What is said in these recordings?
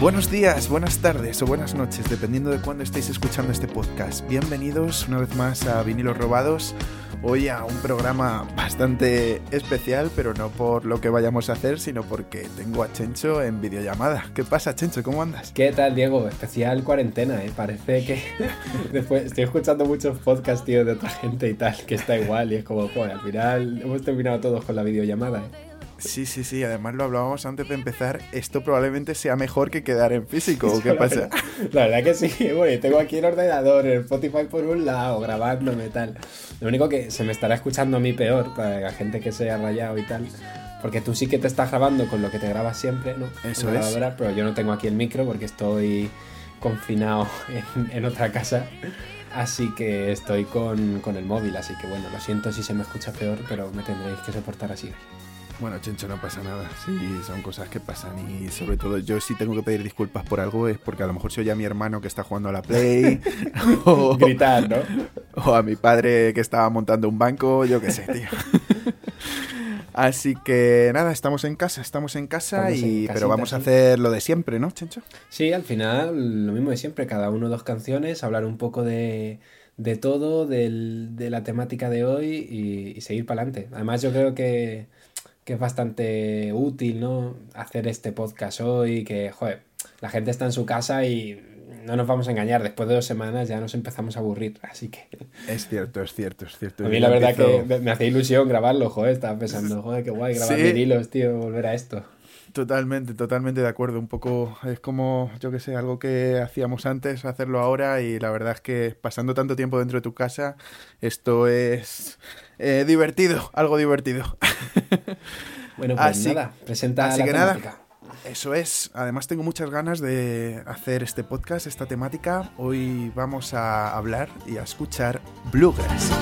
Buenos días, buenas tardes o buenas noches, dependiendo de cuándo estéis escuchando este podcast. Bienvenidos una vez más a Vinilos Robados. Hoy a un programa bastante especial, pero no por lo que vayamos a hacer, sino porque tengo a Chencho en videollamada. ¿Qué pasa, Chencho? ¿Cómo andas? ¿Qué tal, Diego? Especial cuarentena, ¿eh? Parece que después estoy escuchando muchos podcasts, tío, de otra gente y tal, que está igual y es como, joder, al final hemos terminado todos con la videollamada, ¿eh? Sí, sí, sí, además lo hablábamos antes de empezar. Esto probablemente sea mejor que quedar en físico. ¿o qué pasa? La verdad que sí, bueno, tengo aquí el ordenador, el Spotify por un lado, grabándome tal. Lo único que se me estará escuchando a mí peor, para la gente que se haya rayado y tal. Porque tú sí que te estás grabando con lo que te grabas siempre, ¿no? Eso es. Pero yo no tengo aquí el micro porque estoy confinado en, en otra casa. Así que estoy con, con el móvil, así que bueno, lo siento si se me escucha peor, pero me tendréis que soportar así. Bueno, Chencho, no pasa nada. Sí, son cosas que pasan y sobre todo yo si tengo que pedir disculpas por algo es porque a lo mejor se oye a mi hermano que está jugando a la Play o, Gritar, ¿no? o a mi padre que estaba montando un banco, yo qué sé, tío. Así que nada, estamos en casa, estamos en casa Estamos en y casita, pero vamos a sí. hacer lo de siempre, ¿no, Chencho? Sí, al final lo mismo de siempre, cada uno dos canciones, hablar un poco de, de todo, del- de la temática de hoy y, y seguir para adelante. Además yo creo que, que es bastante útil, ¿no? Hacer este podcast hoy, que, joder, la gente está en su casa y no nos vamos a engañar, después de dos semanas ya nos empezamos a aburrir, así que Es cierto, es cierto, es cierto. a mí la verdad empiezo- que me- hacía ilusión grabarlo, joder, estaba pensando, joder, qué guay grabar Sí. vinilos, tío, volver a esto. Totalmente, totalmente de acuerdo. Un poco es como, yo que sé, algo que hacíamos antes, hacerlo ahora y la verdad es que pasando tanto tiempo dentro de tu casa, esto es eh, divertido, algo divertido. Bueno, pues Así- nada, presenta así la que nada. temática. Eso es. Además tengo muchas ganas de hacer este podcast, esta temática. Hoy vamos a hablar y a escuchar bluegrass.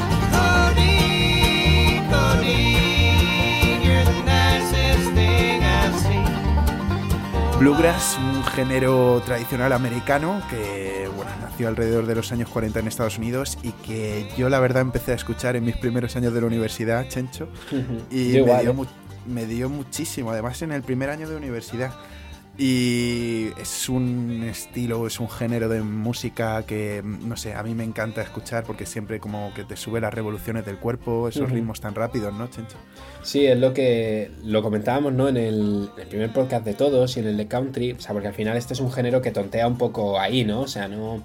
Bluegrass, un género tradicional americano que bueno, nació alrededor de los años 40 en Estados Unidos y que yo la verdad empecé a escuchar en mis primeros años de la universidad, Chencho, y me, dio ¿eh? me dio muchísimo, además en el primer año de universidad. Y es un estilo, es un género de música que, no sé, a mí me encanta escuchar porque siempre como que te sube las revoluciones del cuerpo, esos ritmos tan rápidos, ¿no, Chencho? Sí, es lo que lo comentábamos, ¿no? En el, en el primer podcast de todos y en el de country, o sea, porque al final este es un género que tontea un poco ahí, ¿no? O sea, no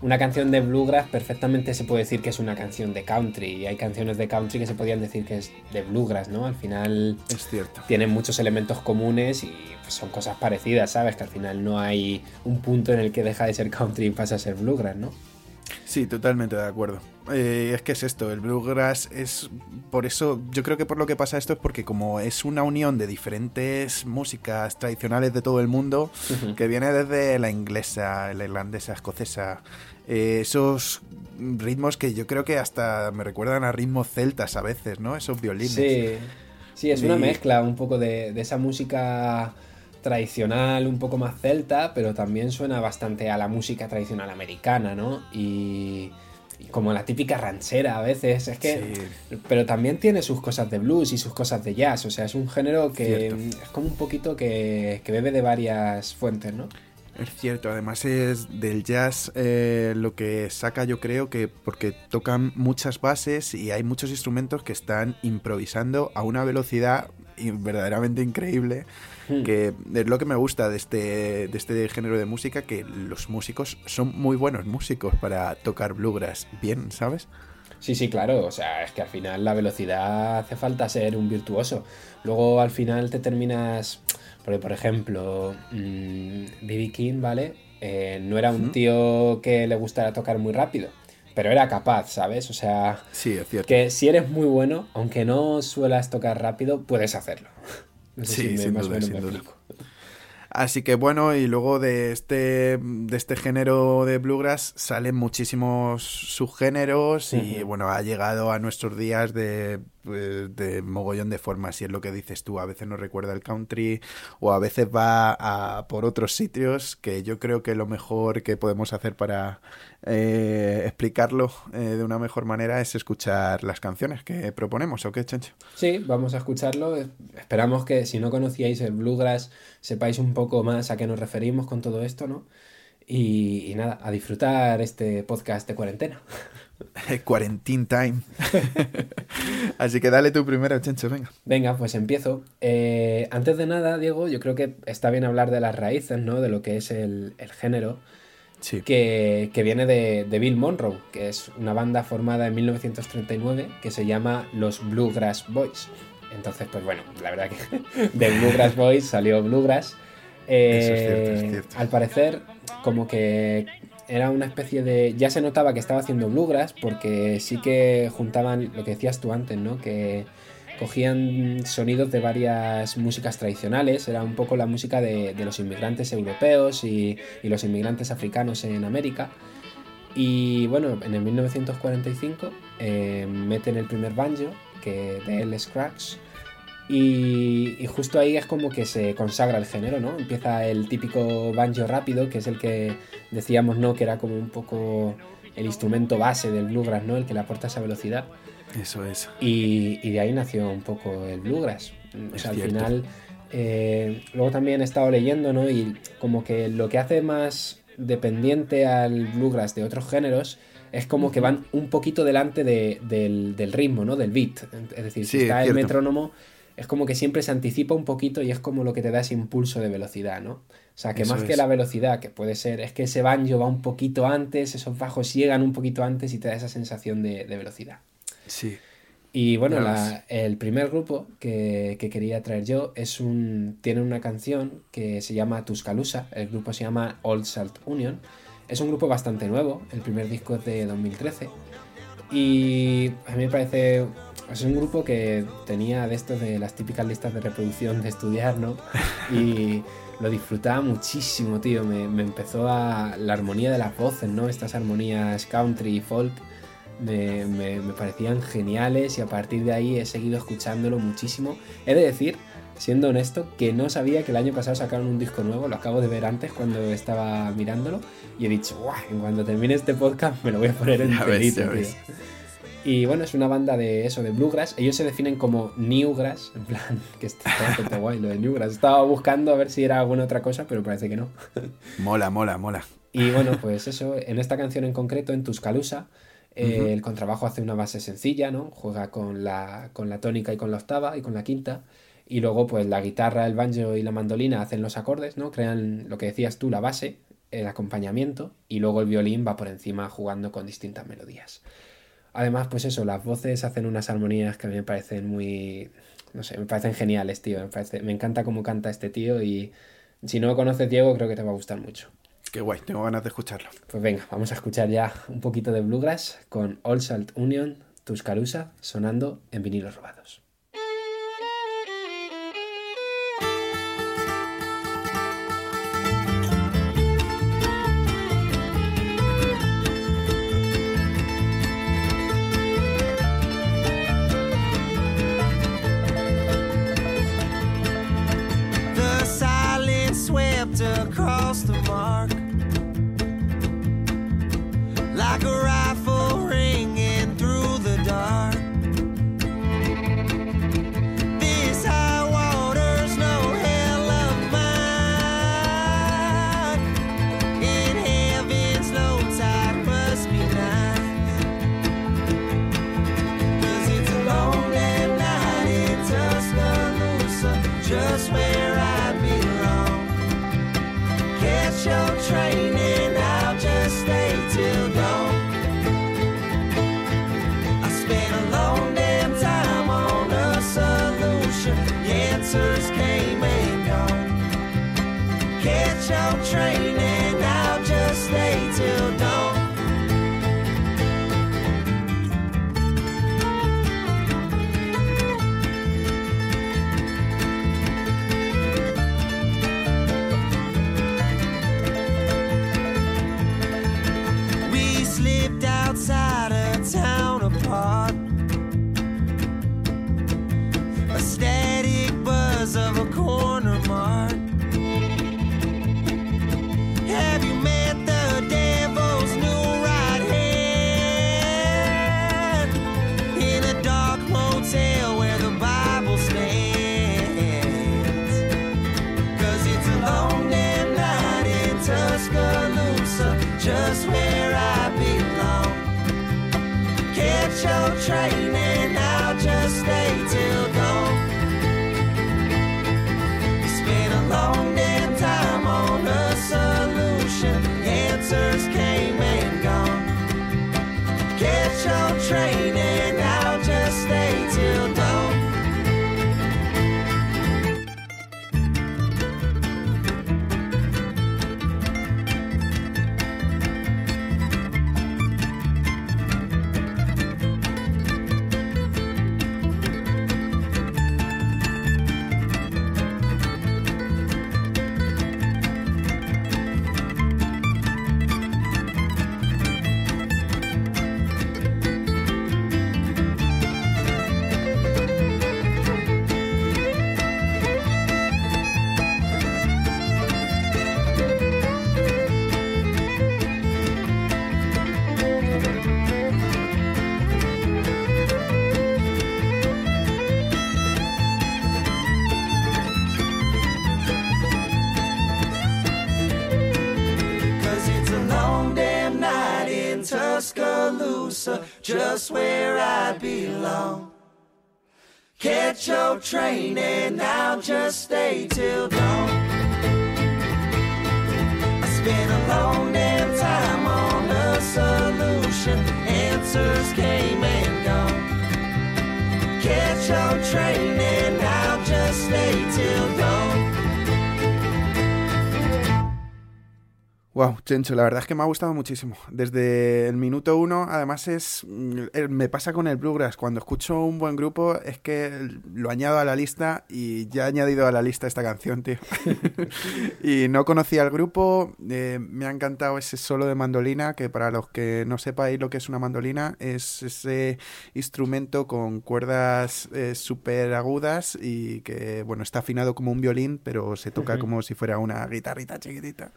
una canción de bluegrass perfectamente se puede decir que es una canción de country y hay canciones de country que se podrían decir que es de bluegrass, ¿no? Al final Es cierto. tienen muchos elementos comunes y pues, son cosas parecidas, ¿sabes? Que al final no hay un punto en el que deja de ser country y pasa a ser bluegrass, ¿no? Sí, totalmente de acuerdo. Eh, es que es esto, el bluegrass es por eso, yo creo que por lo que pasa esto es porque como es una unión de diferentes músicas tradicionales de todo el mundo, que viene desde la inglesa, la irlandesa, escocesa, eh, esos ritmos que yo creo que hasta me recuerdan a ritmos celtas a veces, ¿no? Esos violines. Sí, sí, es una mezcla un poco de, de esa música tradicional, un poco más celta, pero también suena bastante a la música tradicional americana, ¿no? Y, y como la típica ranchera a veces, es que... Pero también tiene sus cosas de blues y sus cosas de jazz, o sea, es un género que Cierto. es como un poquito que, que bebe de varias fuentes, ¿no? Es cierto, además es del jazz eh, lo que saca yo creo que porque tocan muchas bases y hay muchos instrumentos que están improvisando a una velocidad verdaderamente increíble Hmm. que es lo que me gusta de este, de este género de música que los músicos son muy buenos músicos para tocar bluegrass bien, ¿sabes? Sí, sí, claro. O sea, es que al final la velocidad hace falta ser un virtuoso. Luego al final te terminas. Porque, por ejemplo, B.B. Mm, King, ¿vale? Eh, no era un tío que le gustara tocar muy rápido, pero era capaz, ¿sabes? O sea, sí, es cierto. que si eres muy bueno, aunque no suelas tocar rápido, puedes hacerlo. Sí, sin duda, sin duda. Así que bueno, y luego de este, de este género de bluegrass salen muchísimos subgéneros y bueno, ha llegado a nuestros días de, de mogollón de formas y es lo que dices tú, a veces nos recuerda el country o a veces va a por otros sitios que yo creo que lo mejor que podemos hacer para eh, explicarlo eh, de una mejor manera es escuchar las canciones que proponemos, ¿o qué, Chancho? Sí, vamos a escucharlo. Esperamos que si no conocíais el bluegrass sepáis un poco más a qué nos referimos con todo esto, ¿no? Y, nada, a disfrutar este podcast de cuarentena. Quarantine time. Así que dale tu primero, Chencho, venga. Venga, pues empiezo. Eh, antes de nada, Diego, yo creo que está bien hablar de las raíces, ¿no? De lo que es el, el género que, viene de, Bill Monroe, que es una banda formada en 1939 que se llama los Bluegrass Boys. Entonces, pues bueno, la verdad que de Bluegrass Boys salió Bluegrass. Eh, al parecer, como que era una especie de. Ya se notaba que estaba haciendo Bluegrass, porque sí que juntaban lo que decías tú antes, ¿no? Que cogían sonidos de varias músicas tradicionales, era un poco la música de, los inmigrantes europeos y, los inmigrantes africanos en América. Y bueno, en el 1945 eh, meten el primer banjo, que de él es y, y, justo ahí es como que se consagra el género, ¿no? Empieza el típico banjo rápido, que es el que decíamos, ¿no? Que era como un poco el instrumento base del bluegrass, ¿no? El que le aporta esa velocidad. Eso es. Y, de ahí nació un poco el bluegrass. O sea, al final, eh, luego también he estado leyendo, ¿no? Y como que lo que hace más dependiente al bluegrass de otros géneros es como que van un poquito delante del, ritmo, ¿no? Del beat. Es decir, si está el metrónomo, es como que siempre se anticipa un poquito y es como lo que te da ese impulso de velocidad, ¿no? O sea, que más que la velocidad, que puede ser, es que ese banjo va un poquito antes, esos bajos llegan un poquito antes y te da esa sensación de velocidad. Sí. Y bueno, el primer grupo que, quería traer yo es un, tiene una canción que se llama Tuscaloosa, el grupo se llama Old Salt Union. Es un grupo bastante nuevo, el primer disco es de 2013 y a mí me parece, es un grupo que tenía de estos de las típicas listas de reproducción de estudiar, ¿no? Y lo disfrutaba muchísimo, tío, me, me empezó a la armonía de las voces, ¿no? Estas armonías country y folk me, me, parecían geniales y a partir de ahí he seguido escuchándolo muchísimo. He de decir, siendo honesto, que no sabía que el año pasado sacaron un disco nuevo, lo acabo de ver antes cuando estaba mirándolo y he dicho, guau, en cuando termine este podcast me lo voy a poner en Y bueno, es una banda de eso, de bluegrass. Ellos se definen como newgrass, en plan, que está bastante guay lo de newgrass. Estaba buscando a ver si era alguna otra cosa, pero parece que no. Mola, mola, mola. Y bueno, pues eso, en esta canción en concreto, en Tuscaloosa, el contrabajo hace una base sencilla, ¿no? Juega con la, con la tónica y con la octava y con la quinta. Y luego, pues la guitarra, el banjo y la mandolina hacen los acordes, ¿no? Crean lo que decías tú, la base, el acompañamiento, y luego el violín va por encima jugando con distintas melodías. Además, pues eso, las voces hacen unas armonías que a mí me parecen muy. No sé, me parecen geniales, tío. Me, parece, me encanta cómo canta este tío y si no conoces Diego, creo que te va a gustar mucho. Qué guay, tengo ganas de escucharlo. Pues venga, vamos a escuchar ya un poquito de Bluegrass con All Salt Union, Tuscaloosa, sonando en vinilos robados. Just where I belong. Catch your train and I'll just stay till dawn. I spent a long damn time on a solution. Answers came and gone. Catch your train and I'll just stay till dawn. Wow, Chencho, la verdad es que me ha gustado muchísimo. Desde el minuto uno, además es. mm, Me pasa con el Bluegrass. Cuando escucho un buen grupo, es que lo añado a la lista y ya he añadido a la lista esta canción, tío. y no conocía al grupo. eh, me ha encantado ese solo de mandolina, que para los que no sepáis lo que es una mandolina, es ese instrumento con cuerdas eh, súper agudas y que, bueno, está afinado como un violín, pero se toca como si fuera una guitarrita chiquitita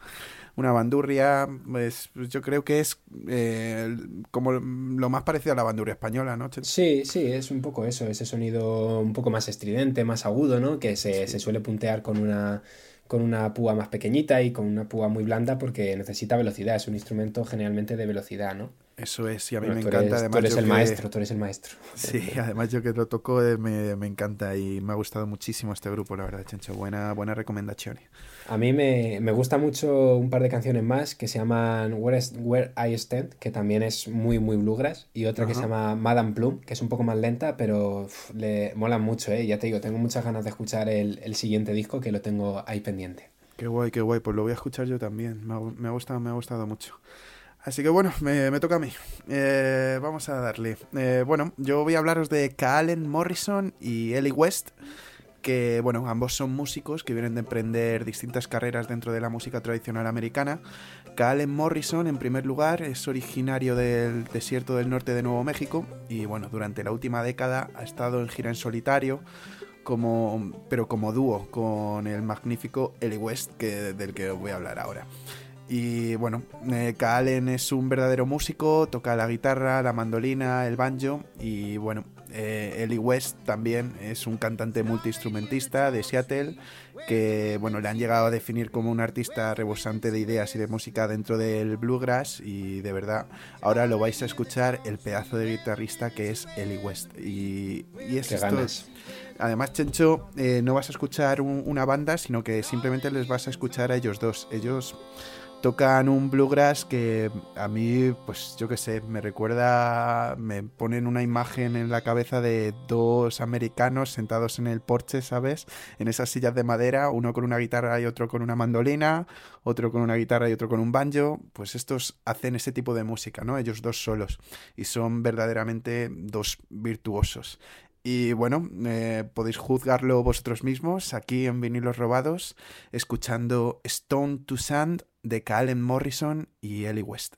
una bandurria, pues yo creo que es eh, como lo más parecido a la bandurria española, ¿no? Sí, sí, es un poco eso, ese sonido un poco más estridente, más agudo, ¿no? Que se, se suele puntear con una, con una púa más pequeñita y con una púa muy blanda porque necesita velocidad, es un instrumento generalmente de velocidad, ¿no? Eso es, y a mí Bueno, me tú encanta eres, además. tú eres el que- maestro, tú eres el maestro. Sí, además yo que lo toco eh, me, me encanta y me ha gustado muchísimo este grupo, la verdad, Chencho. Buena, buena recomendación. A mí me, me gusta mucho un par de canciones más que se llaman Where, Is- Where I Stand, que también es muy, muy bluegrass, y otra que se llama Madame Plum, que es un poco más lenta, pero le molan mucho, ¿eh? Ya te digo, tengo muchas ganas de escuchar el, el siguiente disco que lo tengo ahí pendiente. Qué guay, qué guay, pues lo voy a escuchar yo también. Me ha, me ha gustado, me ha gustado mucho. Así que bueno, me, toca a mí. Eh, vamos a darle. Eh, bueno, yo voy a hablaros de Kaalen Morrison y Ellie West, que bueno, ambos son músicos que vienen de emprender distintas carreras dentro de la música tradicional americana. Kaalen Morrison, en primer lugar, es originario del desierto del norte de Nuevo México y bueno, durante la última década ha estado en gira en solitario como, pero como dúo con el magnífico Ellie West, que, del que os voy a hablar ahora. Y bueno, eh, Kaalen es un verdadero músico, toca la guitarra, la mandolina, el banjo y bueno, eh, Ellie West también es un cantante multiinstrumentista de Seattle que bueno, le han llegado a definir como un artista rebosante de ideas y de música dentro del bluegrass y de verdad ahora lo vais a escuchar el pedazo de guitarrista que es Ellie West y, y es esto- ganas. Además, Chencho, eh, no vas a escuchar un- una banda, sino que simplemente les vas a escuchar a ellos dos. Ellos tocan un bluegrass que a mí, pues yo qué sé, me recuerda, me ponen una imagen en la cabeza de dos americanos sentados en el porche, ¿sabes? En esas sillas de madera, uno con una guitarra y otro con una mandolina, otro con una guitarra y otro con un banjo. Pues estos hacen ese tipo de música, ¿no? Ellos dos solos. Y son verdaderamente dos virtuosos. Y bueno, eh, podéis juzgarlo vosotros mismos aquí en Vinilos Robados, escuchando Stone to Sand de Calen Morrison y Ellie West.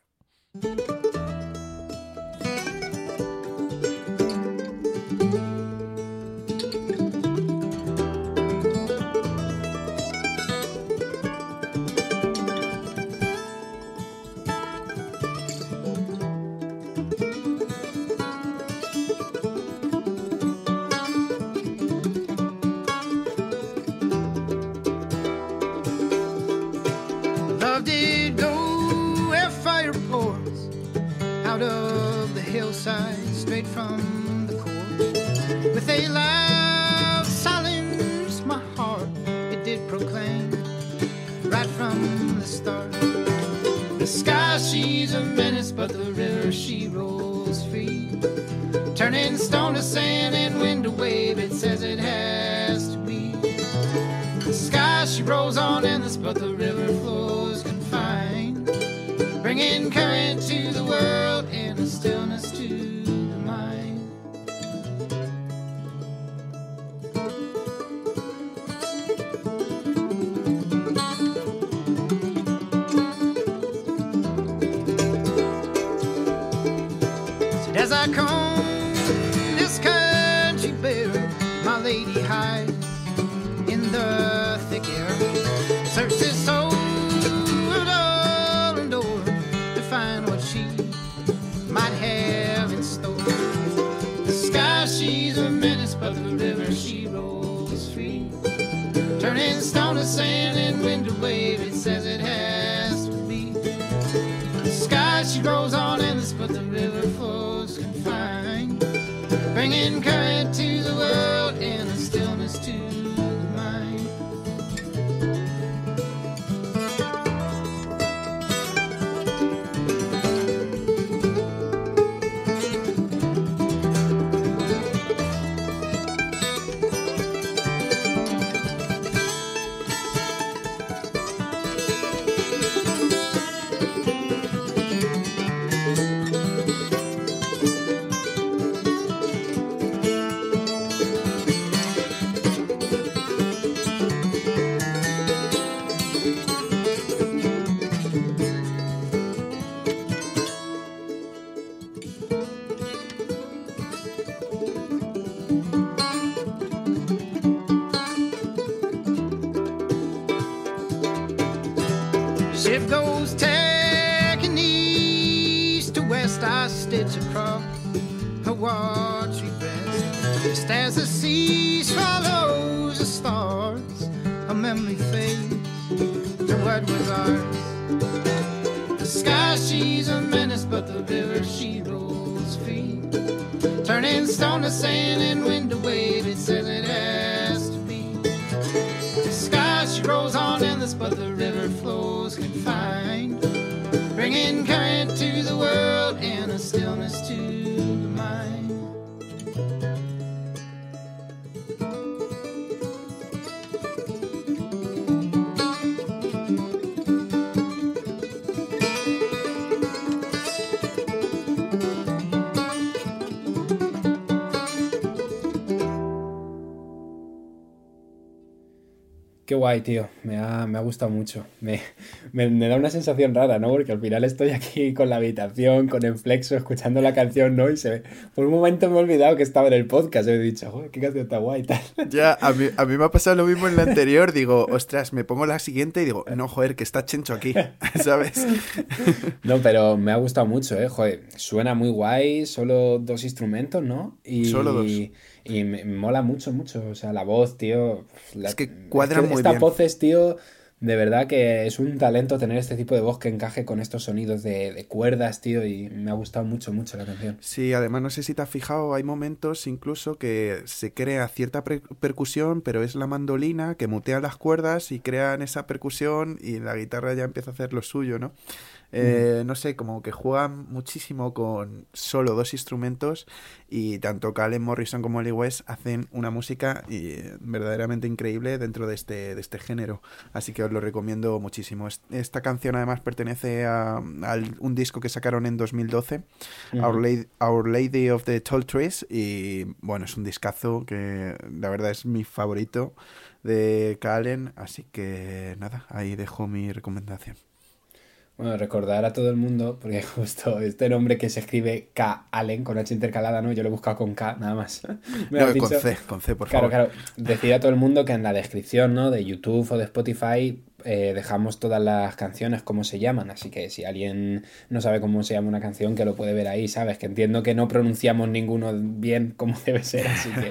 I come Ship goes tacking east to west. I stitch across her watery breast. Just as the sea swallows the stars, a memory fades to what was ours. The sky, she's a menace, but the river, she rolls free. Turning stone to sand and wind to wave, it says it has to be. The sky, she rolls on endless, but the Bringing current to the world and a stillness to the mind. Qué guay, tío. Me ha, me ha gustado mucho. Me, me, me da una sensación rara, ¿no? Porque al final estoy aquí con la habitación, con el flexo, escuchando la canción, ¿no? Y se por un momento me he olvidado que estaba en el podcast. He dicho, joder, qué canción tan guay y tal. Ya, a mí, a mí me ha pasado lo mismo en la anterior. Digo, ostras, me pongo la siguiente y digo, no, joder, que está Chencho aquí, ¿sabes? No, pero me ha gustado mucho, ¿eh? Joder, suena muy guay, solo dos instrumentos, ¿no? Y, Solo dos. Y me, mola mucho, mucho. O sea, la voz, tío. la- Es que cuadran muy Estas bien. voces, tío, de verdad que es un talento tener este tipo de voz que encaje con estos sonidos de, de cuerdas, tío. Y me ha gustado mucho, mucho la canción. Sí, además no sé si te has fijado, hay momentos incluso que se crea cierta percusión, pero es la mandolina que mutea las cuerdas y crean esa percusión y la guitarra ya empieza a hacer lo suyo, ¿no? Eh, No sé, como que juegan muchísimo con solo dos instrumentos y tanto Calen Morrison como Oli West hacen una música verdaderamente increíble dentro de este, de este género. Así que os lo recomiendo muchísimo. Es- Esta canción además pertenece a, a un disco que sacaron en 2012, Our, Lady, Our Lady of the Tall Trees, y bueno, es un discazo que la verdad es mi favorito de Calen, así que nada, ahí dejo mi recomendación. Bueno, recordar a todo el mundo, porque justo este nombre que se escribe K. Allen con H intercalada, ¿no? Yo lo he buscado con K, nada más. Me No, con dicho- C, con C, por Claro, favor. claro. Decir a todo el mundo que en la descripción, ¿no? De YouTube o de Spotify eh, dejamos todas las canciones, cómo se llaman. Así que si alguien no sabe cómo se llama una canción, que lo puede ver ahí, ¿sabes? Que entiendo que no pronunciamos ninguno bien como debe ser, así que...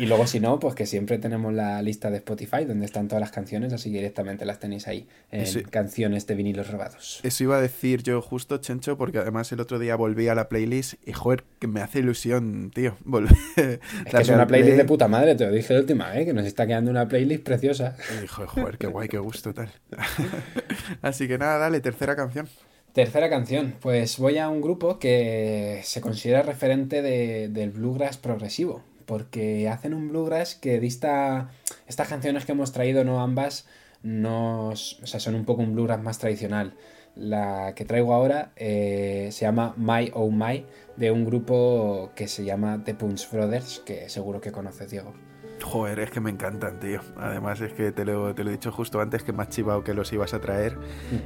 Y luego, si no, pues que siempre tenemos la lista de Spotify donde están todas las canciones, así que directamente las tenéis ahí en canciones de vinilos robados. Eso iba a decir yo justo, Chencho, porque además el otro día volví a la playlist y, joder, que me hace ilusión, tío, volver. Es que es una playlist de puta madre, te lo dije la última vez, que nos está quedando una playlist preciosa. Joder, joder, qué guay, qué gusto tal. Así que nada, dale, tercera canción. Tercera canción, pues voy a un grupo que se considera referente de- del bluegrass progresivo, porque hacen un bluegrass que dista... Estas canciones que hemos traído, no ambas, nos, o sea, son un poco un bluegrass más tradicional. La que traigo ahora eh, se llama My Oh My, de un grupo que se llama The Punch Brothers, que seguro que conoces, Diego. Joder, es que me encantan, tío. Además es que te lo, te lo he dicho justo antes que me has chivado que los ibas a traer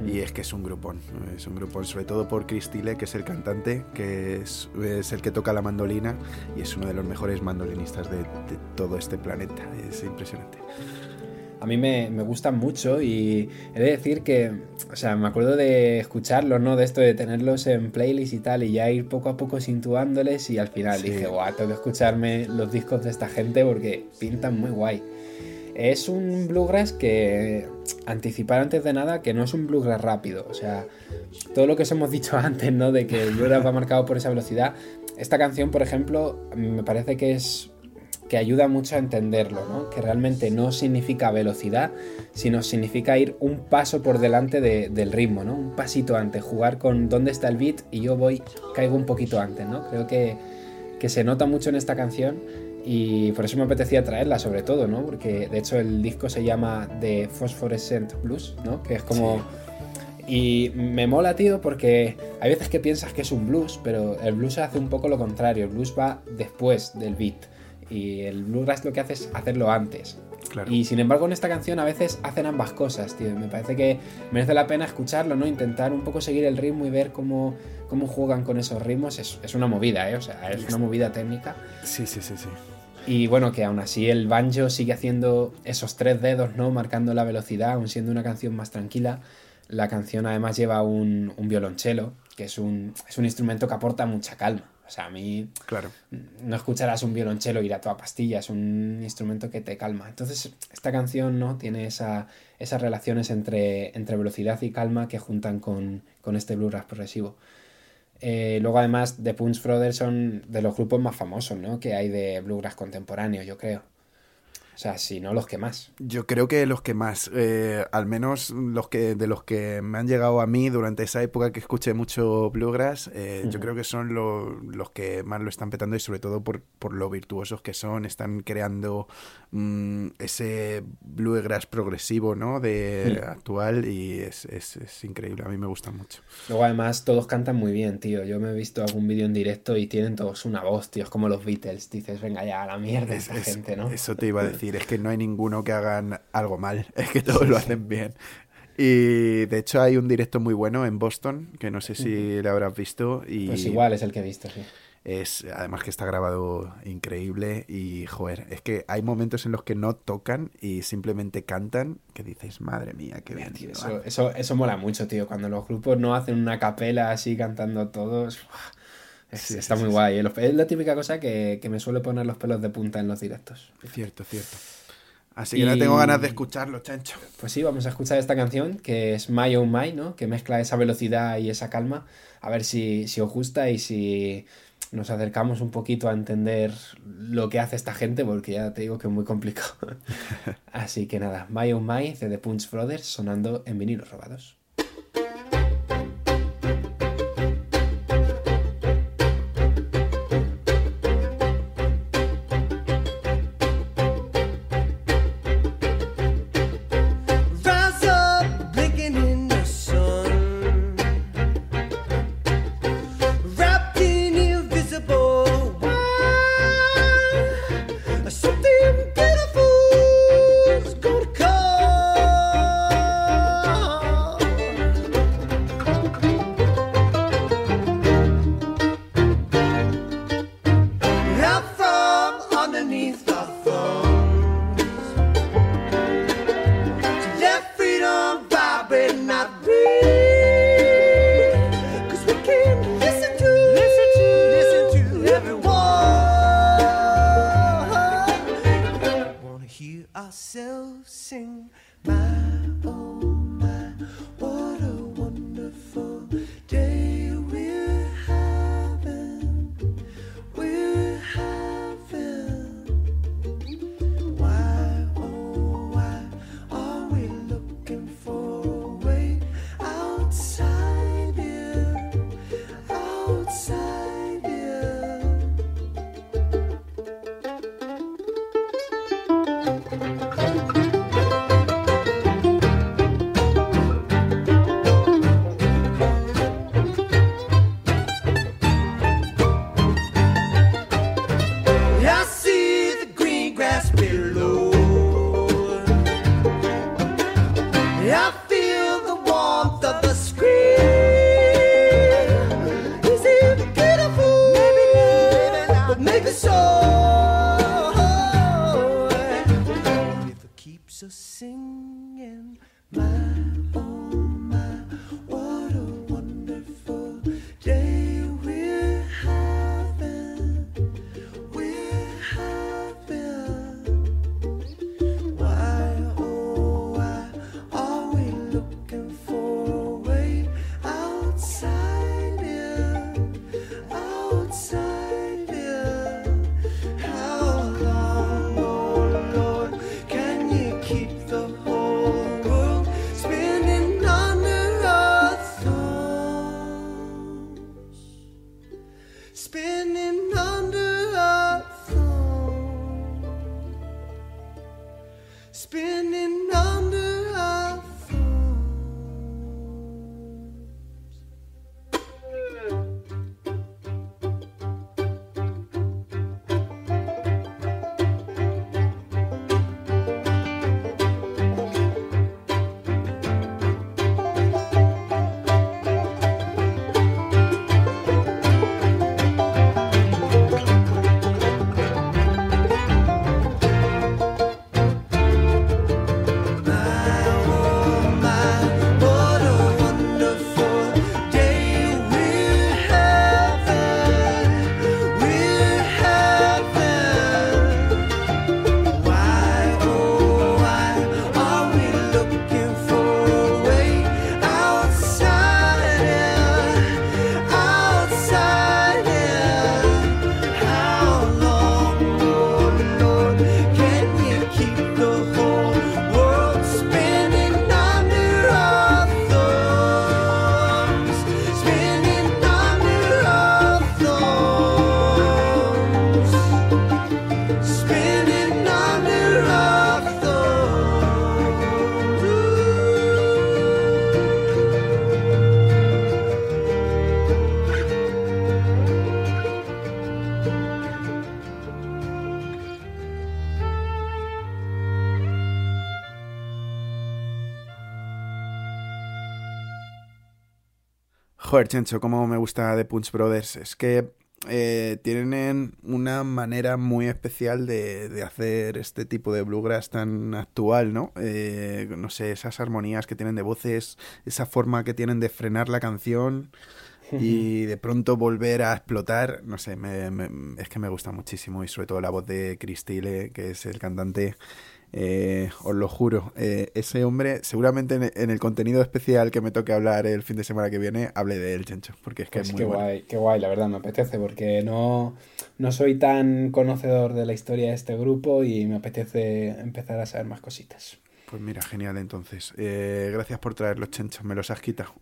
y es que es un grupón. Es un grupón, sobre todo por Chris Tille, que es el cantante, que es, es el que toca la mandolina y es uno de los mejores mandolinistas de, de todo este planeta. Es impresionante. A mí me, me gustan mucho y he de decir que, o sea, me acuerdo de escucharlos, ¿no? De esto de tenerlos en playlist y tal y ya ir poco a poco sintuándoles y al final Sí. dije, guau, tengo que escucharme los discos de esta gente porque pintan muy guay. Es un bluegrass que, anticipar antes de nada, que no es un bluegrass rápido, o sea, todo lo que os hemos dicho antes, ¿no? De que el bluegrass va marcado por esa velocidad. Esta canción, por ejemplo, me parece que es que ayuda mucho a entenderlo, ¿no? Que realmente no significa velocidad, sino significa ir un paso por delante de- del ritmo, ¿no? Un pasito antes, jugar con dónde está el beat y yo voy, caigo un poquito antes, ¿no? Creo que, que se nota mucho en esta canción y por eso me apetecía traerla sobre todo, ¿no? Porque de hecho el disco se llama The Phosphorescent Blues, ¿no? Que es como... Y me mola, tío, porque hay veces que piensas que es un blues, pero el blues hace un poco lo contrario. El blues va después del beat. Y el bluegrass lo que hace es hacerlo antes. Claro. Y sin embargo, en esta canción a veces hacen ambas cosas, tío. Me parece que merece la pena escucharlo, ¿no? Intentar un poco seguir el ritmo y ver cómo, cómo juegan con esos ritmos. Es, es una movida, ¿eh? O sea, es una movida técnica. Sí, sí, sí, sí. Y bueno, que aún así el banjo sigue haciendo esos tres dedos, ¿no? Marcando la velocidad, aún siendo una canción más tranquila. La canción además lleva un, un violonchelo, que es un, es un instrumento que aporta mucha calma. O sea, a mí Claro. no escucharás un violonchelo ir a toda pastilla, es un instrumento que te calma. Entonces, esta canción no tiene esa, esas relaciones entre, entre velocidad y calma que juntan con, con este bluegrass progresivo. Eh, luego, además, The Punch Brothers son de los grupos más famosos ¿no? que hay de bluegrass contemporáneo, yo creo. O sea, si no los que más. Yo creo que los que más, eh, al menos los que de los que me han llegado a mí durante esa época que escuché mucho bluegrass, eh, yo creo que son lo- los que más lo están petando y sobre todo por, por lo virtuosos que son, están creando mm, ese bluegrass progresivo, ¿no? De actual y es, es, es increíble, a mí me gusta mucho. Luego, además, todos cantan muy bien, tío. Yo me he visto algún vídeo en directo y tienen todos una voz, tío. Es como los Beatles. Dices, venga ya, a la mierda Es- esa es- gente, ¿no? Eso te iba a decir, es que no hay ninguno que hagan algo mal, es que todos lo hacen bien. Y de hecho hay un directo muy bueno en Boston, que no sé si lo habrás visto. Y Pues igual es el que he visto, sí. es además que está grabado increíble y joder, es que hay momentos en los que no tocan y simplemente cantan que dices, madre mía, qué bien. Tío, eso, hacen". eso, eso mola mucho, tío. Cuando los grupos no hacen una capela así cantando todos. Es- Sí, está sí, muy sí, guay. ¿eh? Es la típica cosa que, que me suele poner los pelos de punta en los directos. Cierto, cierto. Así que no tengo ganas de escucharlo, chancho. Pues sí, vamos a escuchar esta canción que es My Oh My, ¿no? Que mezcla esa velocidad y esa calma. A ver si, si os gusta y si nos acercamos un poquito a entender lo que hace esta gente, porque ya te digo que es muy complicado. Así que nada, My Oh My de The Punch Brothers sonando en vinilos robados. River keeps us singing. My, oh my, Joder, Chencho, cómo me gusta The Punch Brothers. Es que eh, tienen una manera muy especial de, de hacer este tipo de bluegrass tan actual, ¿no? Eh, no sé, esas armonías que tienen de voces, esa forma que tienen de frenar la canción y de pronto volver a explotar, no sé, me- me- es que me gusta muchísimo y sobre todo la voz de Chris que es el cantante. Eh, os lo juro, eh, ese hombre, seguramente en, en el contenido especial que me toque hablar el fin de semana que viene, hable de él, Chencho, porque es que Pues es muy qué bueno. guay, qué guay, la verdad, me apetece porque no, no soy tan conocedor de la historia de este grupo y me apetece empezar a saber más cositas. Pues mira, genial entonces. Eh, gracias por traer los chenchos, me los has quitado.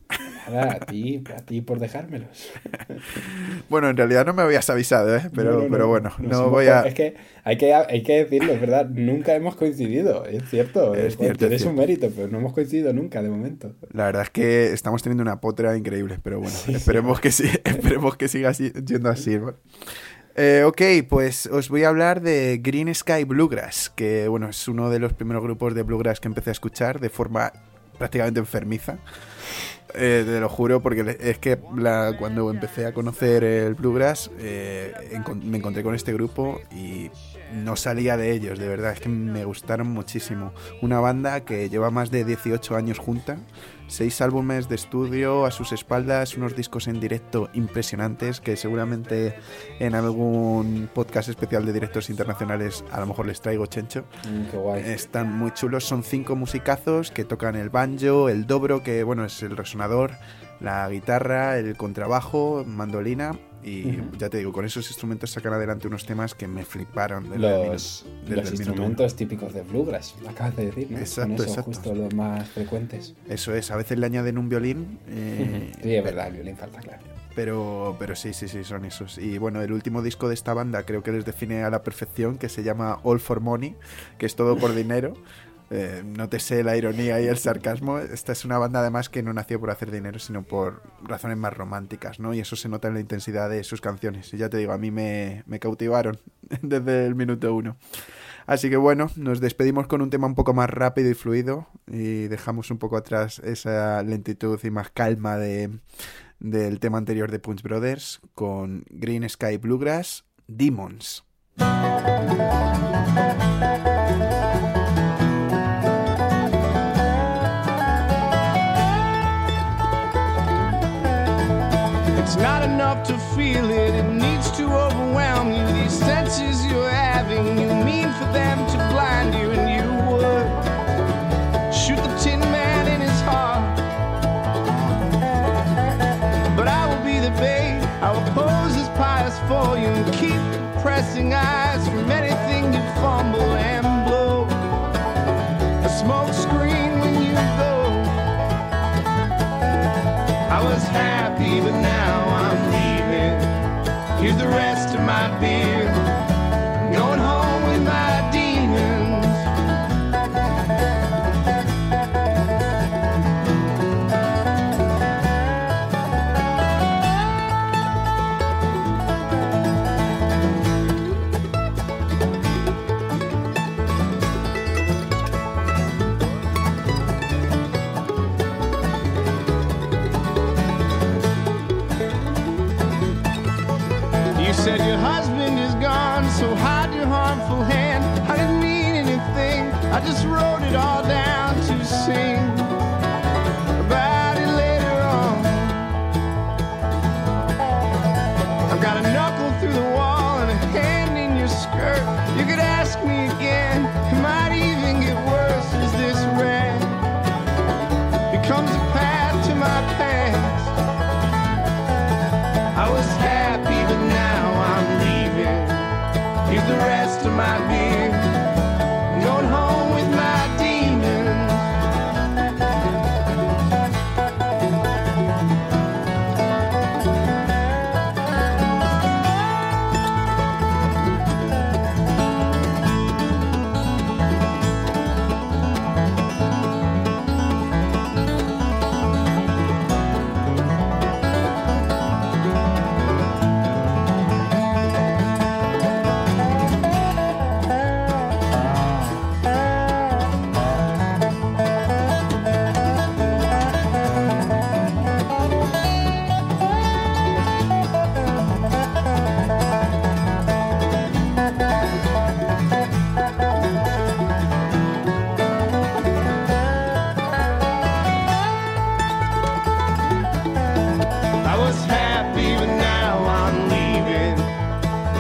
Nada, a ti, a ti por dejármelos. Bueno, en realidad no me habías avisado, ¿eh? Pero, No, no, pero no, bueno, no voy a... Es que hay que, hay que decirlo, es verdad, nunca hemos coincidido, es cierto. Es Es cierto, Tienes es un mérito, pero no hemos coincidido nunca de momento. La verdad es que estamos teniendo una potra increíble, pero bueno, Sí, sí. esperemos, Que sí, esperemos que siga así, yendo así. Eh, ok, pues os voy a hablar de Green Sky Bluegrass, que bueno, es uno de los primeros grupos de Bluegrass que empecé a escuchar de forma prácticamente enfermiza. Eh, te lo juro, porque es que cuando empecé a conocer el Bluegrass, eh, me encontré con este grupo y no salía de ellos, de verdad, es que me gustaron muchísimo. Una banda que lleva más de 18 años junta, seis álbumes de estudio a sus espaldas, unos discos en directo impresionantes que seguramente en algún podcast especial de directos internacionales a lo mejor les traigo chencho. Mm, qué guay. Están muy chulos, son cinco musicazos que tocan el banjo, el dobro, que bueno, es el resonador, la guitarra, el contrabajo, mandolina y Ujú. ya te digo, con esos instrumentos sacan adelante unos temas que me fliparon desde Los, desde los el instrumentos típicos de Bluegrass, lo acabas de decir, ¿no? Exacto, eso, exacto. justo los más frecuentes. Eso es, a veces le añaden un violín, eh, sí, es verdad, el violín falta, claro. pero, pero sí, sí, sí, son esos. Y bueno, el último disco de esta banda creo que les define a la perfección, que se llama All for Money, que es todo por dinero. Eh, no te sé la ironía y el sarcasmo. Esta es una banda además que no nació por hacer dinero, sino por razones más románticas, ¿no? Y eso se nota en la intensidad de sus canciones. Y ya te digo, a mí me, me cautivaron desde el minuto uno. Así que bueno, nos despedimos con un tema un poco más rápido y fluido y dejamos un poco atrás esa lentitud y más calma de, del tema anterior de Punch Brothers con Green Sky Bluegrass, Demons. It's not enough to feel it, it needs to overwhelm you. These senses you're having, you mean for them to blind you, and you would shoot the tin man in his heart. But I will be the bait, I will pose as pious for you, and keep pressing eyes be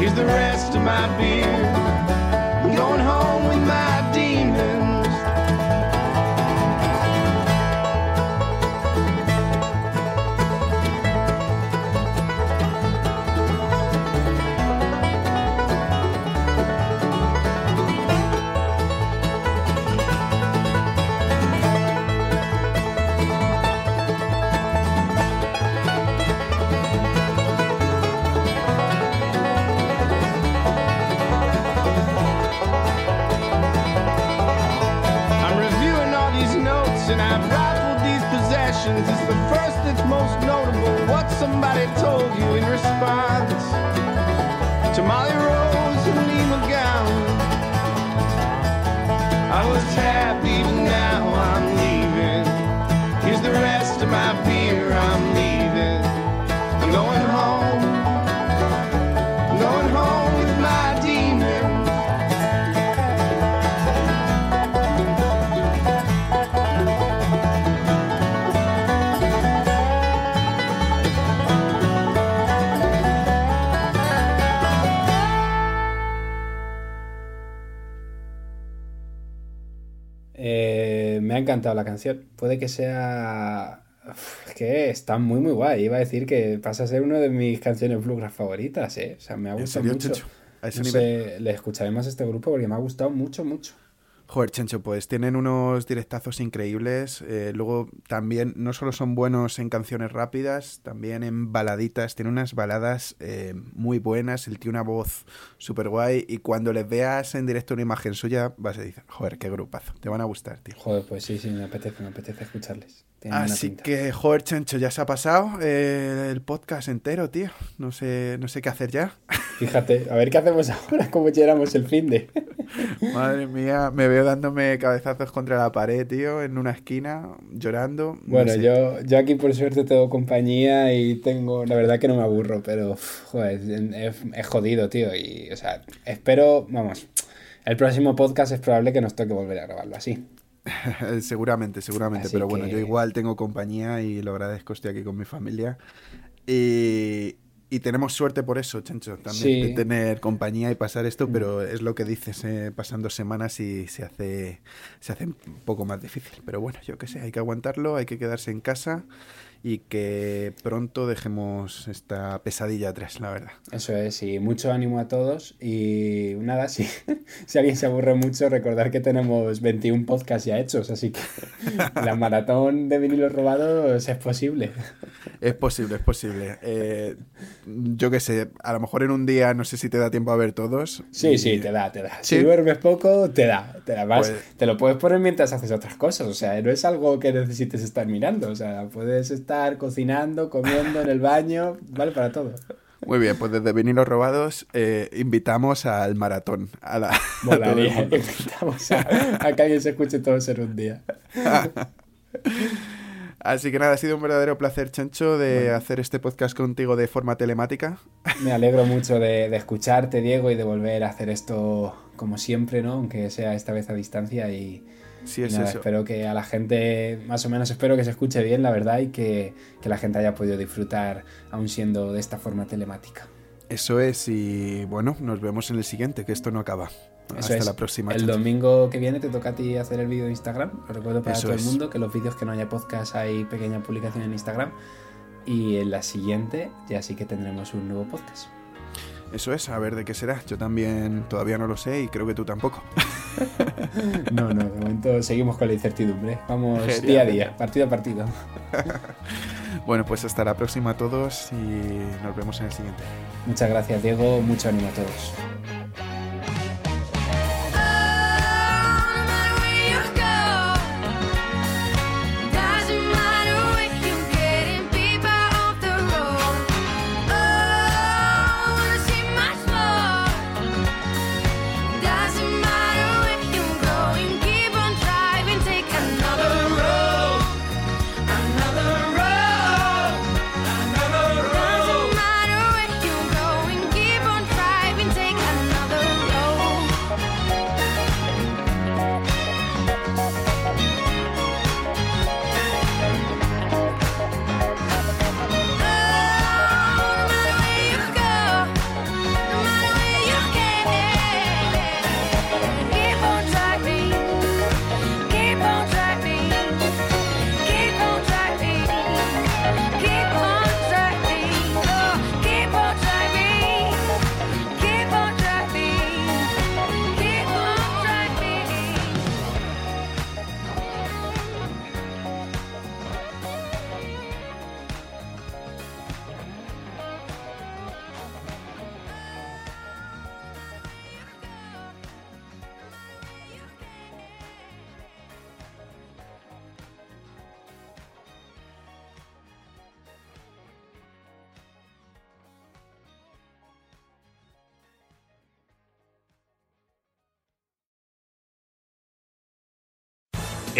Here's the rest of my beer. Eh, me ha encantado la canción. Puede que sea. Uf, Es que está muy, muy guay. Iba a decir que pasa a ser una de mis canciones bluegrass favoritas, ¿eh? O sea, me ha ¿En gustado serio, mucho. ¿A ese No nivel? sé, le escucharé más a este grupo porque me ha gustado mucho, mucho. Joder, Chencho, pues tienen unos directazos increíbles. eh, luego también no solo son buenos en canciones rápidas, también en baladitas. Tiene unas baladas eh, muy buenas. Él tiene una voz súper guay. Y cuando les veas en directo una imagen suya, vas a decir, joder, qué grupazo. Te van a gustar, tío. Joder, pues sí, sí, me apetece, me apetece escucharles. Así que, joder, Chencho, ya se ha pasado eh, el podcast entero, tío. No sé, no sé qué hacer ya. Fíjate, a ver qué hacemos ahora, cómo llegamos el fin de. Madre mía, me veo dándome cabezazos contra la pared, tío, en una esquina, llorando. No Bueno, sé. yo, yo aquí por suerte tengo compañía y tengo, la verdad que no me aburro, pero joder, es, es jodido, tío. Y, o sea, espero, vamos, el próximo podcast es probable que nos toque volver a grabarlo así. seguramente, seguramente. Así pero bueno, que- yo igual tengo compañía y lo agradezco, estoy aquí con mi familia. Y, y tenemos suerte por eso, Chencho, también Sí. de tener compañía y pasar esto, pero es lo que dices, eh, pasando semanas y se hace, se hace un poco más difícil. Pero bueno, yo qué sé, hay que aguantarlo, hay que quedarse en casa y que pronto dejemos esta pesadilla atrás, la verdad. Eso es, y mucho ánimo a todos. Y nada, si, si alguien se aburre mucho, recordar que tenemos 21 podcasts ya hechos, así que la maratón de vinilos robados es posible. Es posible, es posible. Eh, yo qué sé, a lo mejor en un día no sé si te da tiempo a ver todos. Sí, Y- sí, te da, te da. ¿Sí? Si duermes poco, te da. Te da más. Pues- Te lo puedes poner mientras haces otras cosas. O sea, no es algo que necesites estar mirando. O sea, puedes estar cocinando, comiendo en el baño. Vale para todo. Muy bien, pues desde Vinilos Robados eh, invitamos al maratón. A la, a todo el Molaría. mundo. Invitamos a, a que alguien se escuche todos en un día. Así que nada, ha sido un verdadero placer, Chencho, de hacer este podcast contigo de forma telemática. Me alegro mucho de, de escucharte, Diego, y de volver a hacer esto como siempre, ¿no? Aunque sea esta vez a distancia. Y, Sí, es nada, eso. espero que a la gente, más o menos, espero que se escuche bien, la verdad, y que, que la gente haya podido disfrutar, aún siendo de esta forma telemática. Eso es, y bueno, nos vemos en el siguiente, que esto no acaba. Eso Hasta es. la próxima. El domingo que viene te toca a ti hacer el vídeo de Instagram. Lo recuerdo para Eso todo es. el mundo que los vídeos que no haya podcast hay pequeña publicación en Instagram. Y en la siguiente ya sí que tendremos un nuevo podcast. Eso es, a ver de qué será. Yo también todavía no lo sé y creo que tú tampoco. No, no, de momento seguimos con la incertidumbre. Vamos Genial. día a día, partido a partido. Bueno, pues hasta la próxima a todos y nos vemos en el siguiente. Muchas gracias, Diego. Mucho ánimo a todos.